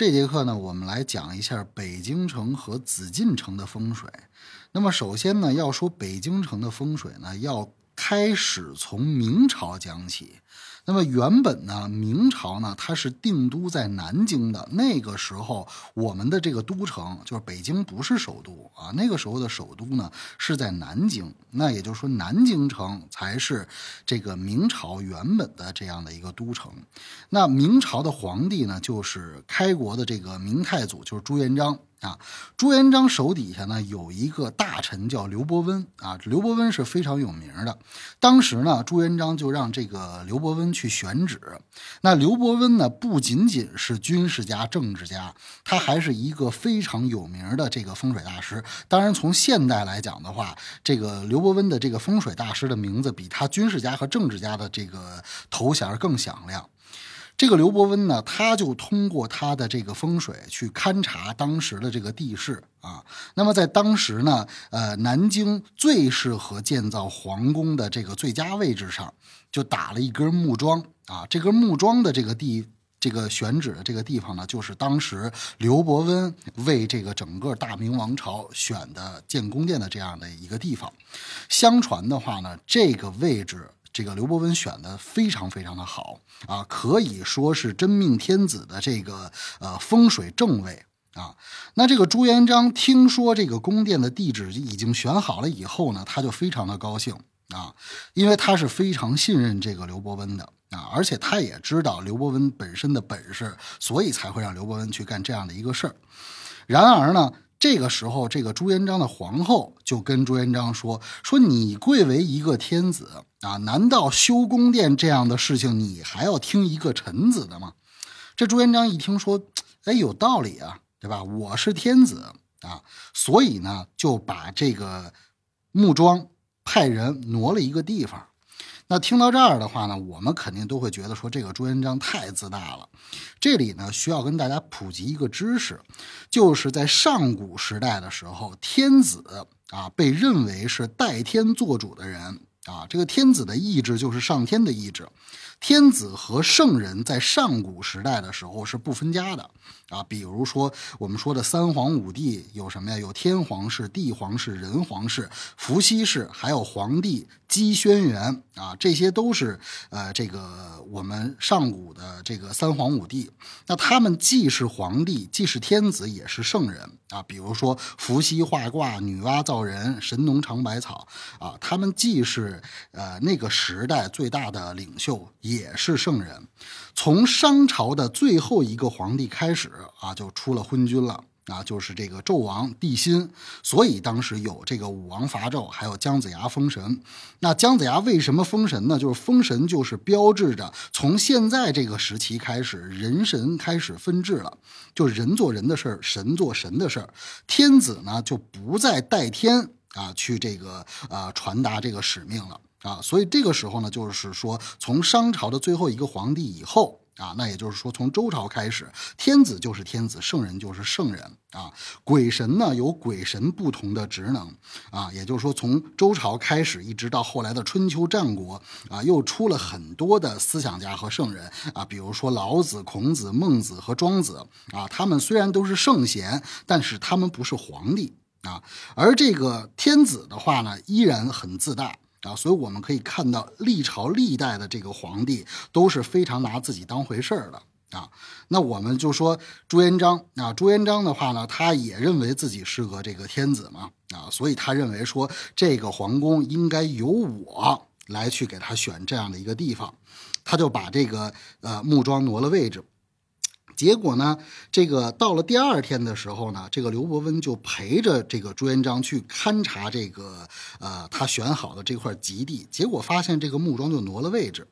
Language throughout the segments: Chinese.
这节课呢，我们来讲一下北京城和紫禁城的风水。那么，首先呢，要说北京城的风水呢，要开始从明朝讲起。那么原本呢，明朝呢，它是定都在南京的。那个时候，我们的这个都城就是北京，不是首都啊。那个时候的首都呢是在南京，那也就是说，南京城才是这个明朝原本的这样的一个都城。那明朝的皇帝呢，就是开国的这个明太祖，就是朱元璋。啊，朱元璋手底下呢有一个大臣叫刘伯温啊，刘伯温是非常有名的。当时呢，朱元璋就让这个刘伯温去选址。那刘伯温呢，不仅仅是军事家、政治家，他还是一个非常有名的这个风水大师。当然，从现代来讲的话，这个刘伯温的这个风水大师的名字比他军事家和政治家的这个头衔更响亮。这个刘伯温呢，他就通过他的这个风水去勘察当时的这个地势啊。那么在当时呢，呃，南京最适合建造皇宫的这个最佳位置上，就打了一根木桩啊。这根木桩的这个地，这个选址的这个地方呢，就是当时刘伯温为这个整个大明王朝选的建宫殿的这样的一个地方。相传的话呢，这个位置。这个刘伯温选的非常非常的好啊，可以说是真命天子的这个呃风水正位啊。那这个朱元璋听说这个宫殿的地址已经选好了以后呢，他就非常的高兴啊，因为他是非常信任这个刘伯温的啊，而且他也知道刘伯温本身的本事，所以才会让刘伯温去干这样的一个事儿。然而呢。这个时候，这个朱元璋的皇后就跟朱元璋说：“说你贵为一个天子啊，难道修宫殿这样的事情你还要听一个臣子的吗？”这朱元璋一听说，哎，有道理啊，对吧？我是天子啊，所以呢，就把这个木桩派人挪了一个地方。那听到这儿的话呢，我们肯定都会觉得说这个朱元璋太自大了。这里呢，需要跟大家普及一个知识，就是在上古时代的时候，天子啊被认为是代天做主的人啊，这个天子的意志就是上天的意志。天子和圣人在上古时代的时候是不分家的啊，比如说我们说的三皇五帝有什么呀？有天皇室、地皇室、人皇室、伏羲氏，还有皇帝姬轩辕啊，这些都是呃这个我们上古的这个三皇五帝。那他们既是皇帝，既是天子，也是圣人啊。比如说伏羲画卦，女娲造人，神农尝百草啊，他们既是呃那个时代最大的领袖。也是圣人，从商朝的最后一个皇帝开始啊，就出了昏君了啊，就是这个纣王帝辛，所以当时有这个武王伐纣，还有姜子牙封神。那姜子牙为什么封神呢？就是封神就是标志着从现在这个时期开始，人神开始分治了，就人做人的事儿，神做神的事儿，天子呢就不再代天啊去这个呃传达这个使命了。啊，所以这个时候呢，就是说，从商朝的最后一个皇帝以后啊，那也就是说，从周朝开始，天子就是天子，圣人就是圣人啊。鬼神呢，有鬼神不同的职能啊，也就是说，从周朝开始，一直到后来的春秋战国啊，又出了很多的思想家和圣人啊，比如说老子、孔子、孟子和庄子啊，他们虽然都是圣贤，但是他们不是皇帝啊。而这个天子的话呢，依然很自大。啊，所以我们可以看到历朝历代的这个皇帝都是非常拿自己当回事儿的啊。那我们就说朱元璋啊，朱元璋的话呢，他也认为自己是个这个天子嘛啊，所以他认为说这个皇宫应该由我来去给他选这样的一个地方，他就把这个呃木桩挪了位置。结果呢，这个到了第二天的时候呢，这个刘伯温就陪着这个朱元璋去勘察这个呃他选好的这块吉地，结果发现这个木桩就挪了位置。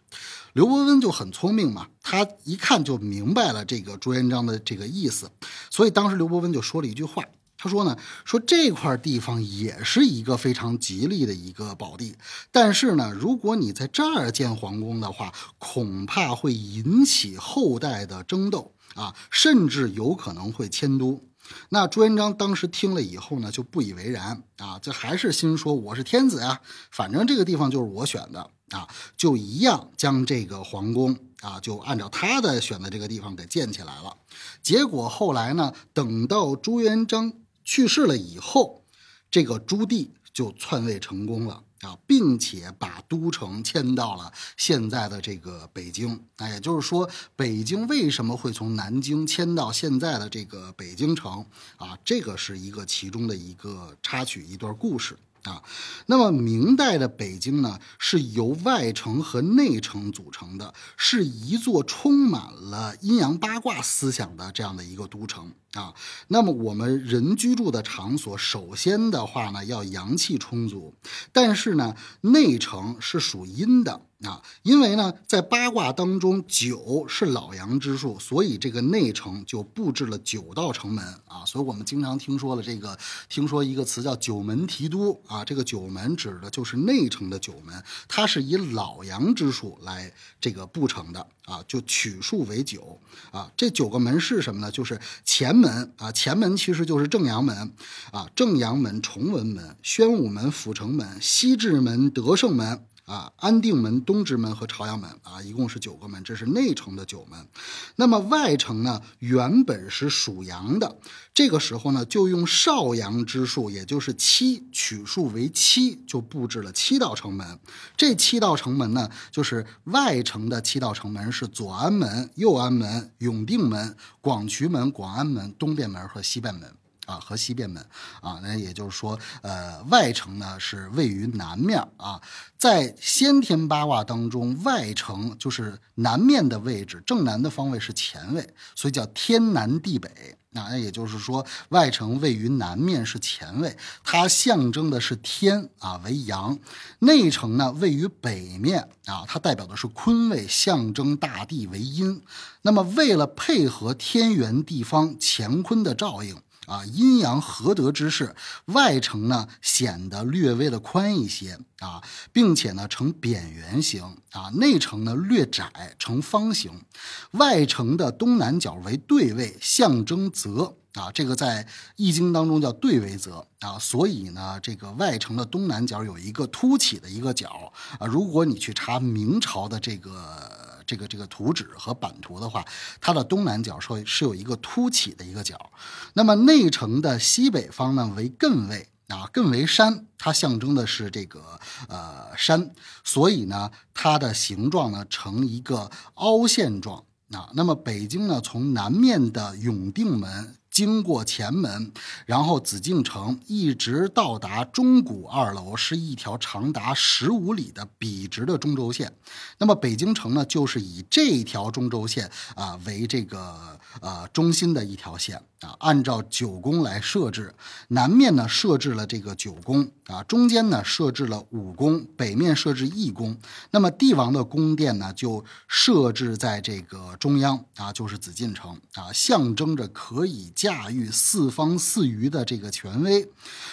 刘伯温就很聪明嘛，他一看就明白了这个朱元璋的这个意思，所以当时刘伯温就说了一句话，他说呢，说这块地方也是一个非常吉利的一个宝地，但是呢，如果你在这儿建皇宫的话，恐怕会引起后代的争斗。啊，甚至有可能会迁都。那朱元璋当时听了以后呢，就不以为然啊，这还是心说我是天子呀，反正这个地方就是我选的啊，就一样将这个皇宫啊，就按照他的选的这个地方给建起来了。结果后来呢，等到朱元璋去世了以后，这个朱棣就篡位成功了。啊，并且把都城迁到了现在的这个北京。那也就是说，北京为什么会从南京迁到现在的这个北京城？啊，这个是一个其中的一个插曲，一段故事。啊，那么明代的北京呢，是由外城和内城组成的，是一座充满了了阴阳八卦思想的这样的一个都城啊。那么我们人居住的场所，首先的话呢，要阳气充足，但是呢，内城是属阴的。啊，因为呢，在八卦当中，九是老阳之数，所以这个内城就布置了九道城门啊。所以我们经常听说了这个，听说一个词叫九门提督啊。这个九门指的就是内城的九门，它是以老阳之数来这个布成的啊，就取数为为九啊。这九个门是什么呢？就是前门啊，前门其实就是正阳门啊，正阳门、崇文门、宣武门、阜成门、西直门、德胜门。啊，安定门、东直门和朝阳门啊，一共是九个门，这是内城的九门。那么外城呢，原本是属阳的，这个时候呢，就用少阳之数，也就是七，取数为七，就布置了七道城门。这七道城门呢，就是外城的七道城门是左安门、右安门、永定门、广渠门、广安门、东便门和西便门。啊，和西便门啊，那也就是说，呃，外城呢是位于南面啊，在先天八卦当中，外城就是南面的位置，正南的方位是前位，所以叫天南地北。那也就是说，外城位于南面是前位，它象征的是天啊为阳；内城呢位于北面啊，它代表的是坤位，象征大地为阴。那么为了配合天圆地方乾坤的照应。啊，阴阳合德之势，外城呢显得略微的宽一些啊，并且呢呈扁圆形啊，内城呢略窄，呈方形。外城的东南角为对位，象征泽啊，这个在易经当中叫对为泽啊，所以呢，这个外城的东南角有一个凸起的一个角啊。如果你去查明朝的这个。这个这个图纸和版图的话，它的东南角是是有一个凸起的一个角，那么内城的西北方呢为艮位啊，艮为山，它象征的是这个呃山，所以呢它的形状呢呈一个凹陷状啊。那么北京呢从南面的永定门。经过前门，然后紫禁城，一直到达钟鼓二楼，是一条长达十五里的笔直的中轴线。那么北京城呢，就是以这条中轴线啊为这个呃中心的一条线。啊，按照九宫来设置，南面呢设置了这个九宫啊，中间呢设置了五宫，北面设置一宫。那么帝王的宫殿呢就设置在这个中央啊，就是紫禁城啊，象征着可以将驾驭四方四隅的这个权威。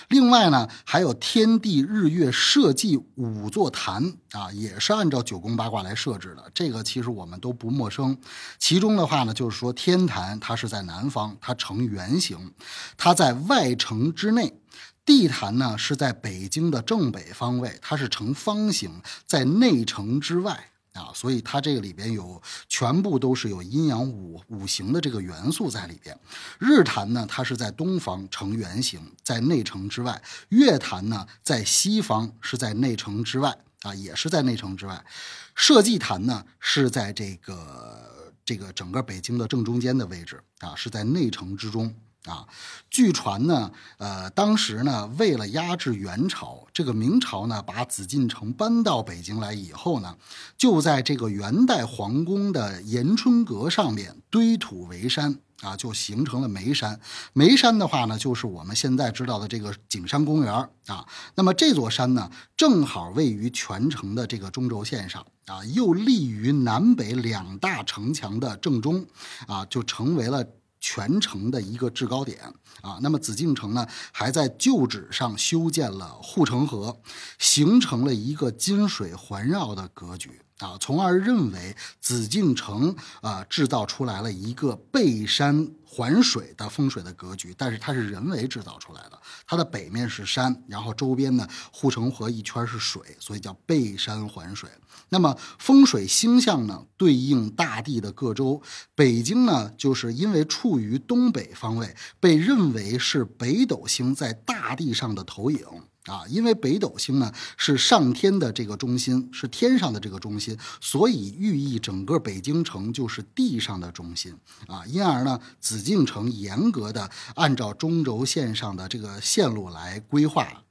另外呢，还有天地日月社稷五座坛啊，也是按照九宫八卦来设置的。这个其实我们都不陌生。其中的话呢，就是说天坛它是在南方，它呈圆形，它在外城之内；地坛呢是在北京的正北方位，它是呈方形，在内城之外。啊，所以它这个里边有全部都是有阴阳五五行的这个元素在里边。日坛呢，它是在东方呈圆形，在内城之外；月坛呢，在西方是在内城之外啊，也是在内城之外。社稷坛呢，是在这个这个整个北京的正中间的位置啊，是在内城之中。啊，据传呢，呃，当时呢，为了压制元朝，这个明朝呢，把紫禁城搬到北京来以后呢，就在这个元代皇宫的延春阁上面堆土为山，啊，就形成了眉山。眉山的话呢，就是我们现在知道的这个景山公园啊。那么这座山呢，正好位于全城的这个中轴线上啊，又立于南北两大城墙的正中，啊，就成为了。全城的一个制高点。啊，那么紫禁城呢，还在旧址上修建了护城河，形成了一个金水环绕的格局。啊，从而认为紫禁城啊制造出来了一个背山环水的风水的格局，但是它是人为制造出来的。它的北面是山，然后周边呢护城河一圈是水，所以叫背山环水。那么风水星象呢，对应大地的各州。北京呢，就是因为处于东北方位，被认为是北斗星在大地上的投影。啊，因为北斗星呢是上天的这个中心，是天上的这个中心，所以寓意整个北京城就是地上的中心啊。因而呢，紫禁城严格的按照中轴线上的这个线路来规划，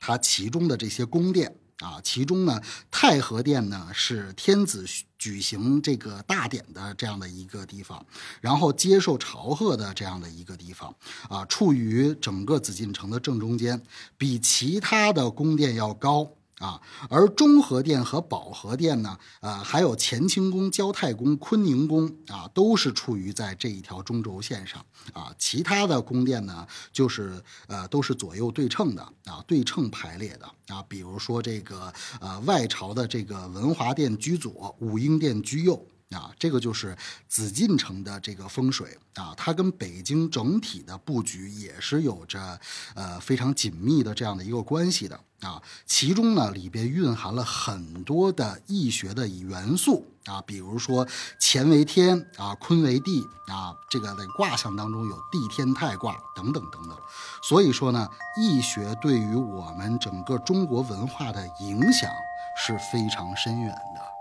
它其中的这些宫殿。啊，其中呢，太和殿呢是天子举行这个大典的这样的一个地方，然后接受朝贺的这样的一个地方，啊，处于整个紫禁城的正中间，比其他的宫殿要高。啊，而中和殿和保和殿呢，呃，还有乾清宫、交泰宫、坤宁宫啊，都是处于在这一条中轴线上啊。其他的宫殿呢，就是呃，都是左右对称的啊，对称排列的啊。比如说这个呃，外朝的这个文华殿居左，武英殿居右。啊，这个就是紫禁城的这个风水啊，它跟北京整体的布局也是有着呃非常紧密的这样的一个关系的啊。其中呢，里边蕴含了很多的易学的元素啊，比如说乾为天啊，坤为地啊，这个在卦象当中有地天泰卦等等等等。所以说呢，易学对于我们整个中国文化的影响是非常深远的。